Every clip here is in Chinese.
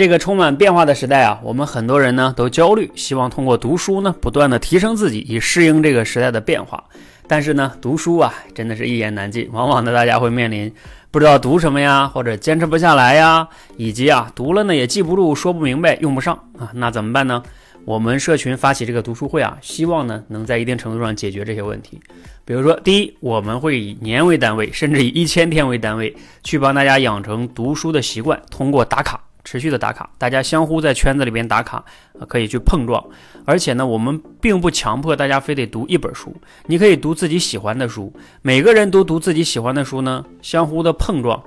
这个充满变化的时代啊，我们很多人呢都焦虑，希望通过读书呢不断的提升自己，以适应这个时代的变化。但是呢，读书啊，真的是一言难尽，往往呢大家会面临不知道读什么呀，或者坚持不下来呀，以及啊读了呢也记不住，说不明白，用不上啊，那怎么办呢？我们社群发起这个读书会啊，希望呢能在一定程度上解决这些问题。比如说，第一，我们会以年为单位，甚至以一千天为单位，去帮大家养成读书的习惯，通过打卡。持续的打卡，大家相互在圈子里边打卡，可以去碰撞。而且呢，我们并不强迫大家非得读一本书，你可以读自己喜欢的书。每个人都读自己喜欢的书呢，相互的碰撞。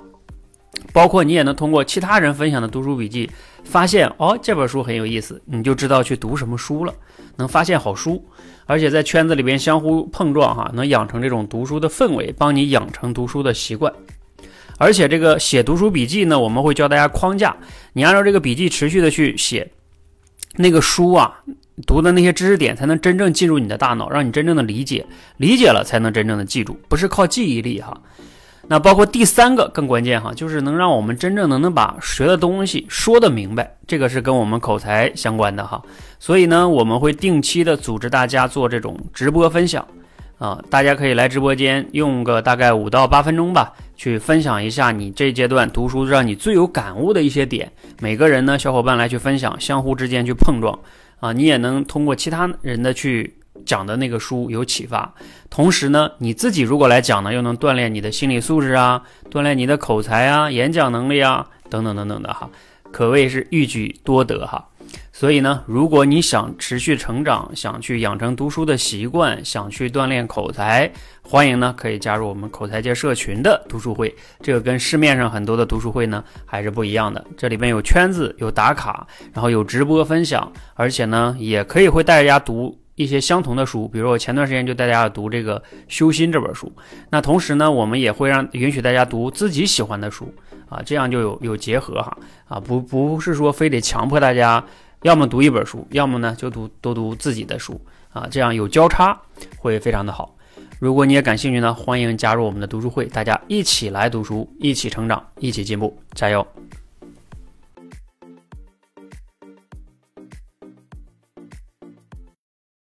包括你也能通过其他人分享的读书笔记，发现哦这本书很有意思，你就知道去读什么书了，能发现好书。而且在圈子里边相互碰撞哈，能养成这种读书的氛围，帮你养成读书的习惯。而且这个写读书笔记呢，我们会教大家框架，你按照这个笔记持续的去写，那个书啊，读的那些知识点才能真正进入你的大脑，让你真正的理解，理解了才能真正的记住，不是靠记忆力哈。那包括第三个更关键哈，就是能让我们真正能能把学的东西说得明白，这个是跟我们口才相关的哈。所以呢，我们会定期的组织大家做这种直播分享。啊，大家可以来直播间用个大概五到八分钟吧，去分享一下你这阶段读书让你最有感悟的一些点。每个人呢，小伙伴来去分享，相互之间去碰撞啊，你也能通过其他人的去讲的那个书有启发。同时呢，你自己如果来讲呢，又能锻炼你的心理素质啊，锻炼你的口才啊，演讲能力啊，等等等等的哈，可谓是一举多得哈。所以呢，如果你想持续成长，想去养成读书的习惯，想去锻炼口才，欢迎呢可以加入我们口才界社群的读书会。这个跟市面上很多的读书会呢还是不一样的。这里边有圈子，有打卡，然后有直播分享，而且呢也可以会带大家读一些相同的书。比如我前段时间就带大家读这个《修心》这本书。那同时呢，我们也会让允许大家读自己喜欢的书啊，这样就有有结合哈啊，不不是说非得强迫大家。要么读一本书，要么呢就读多读自己的书啊，这样有交叉会非常的好。如果你也感兴趣呢，欢迎加入我们的读书会，大家一起来读书，一起成长，一起进步，加油！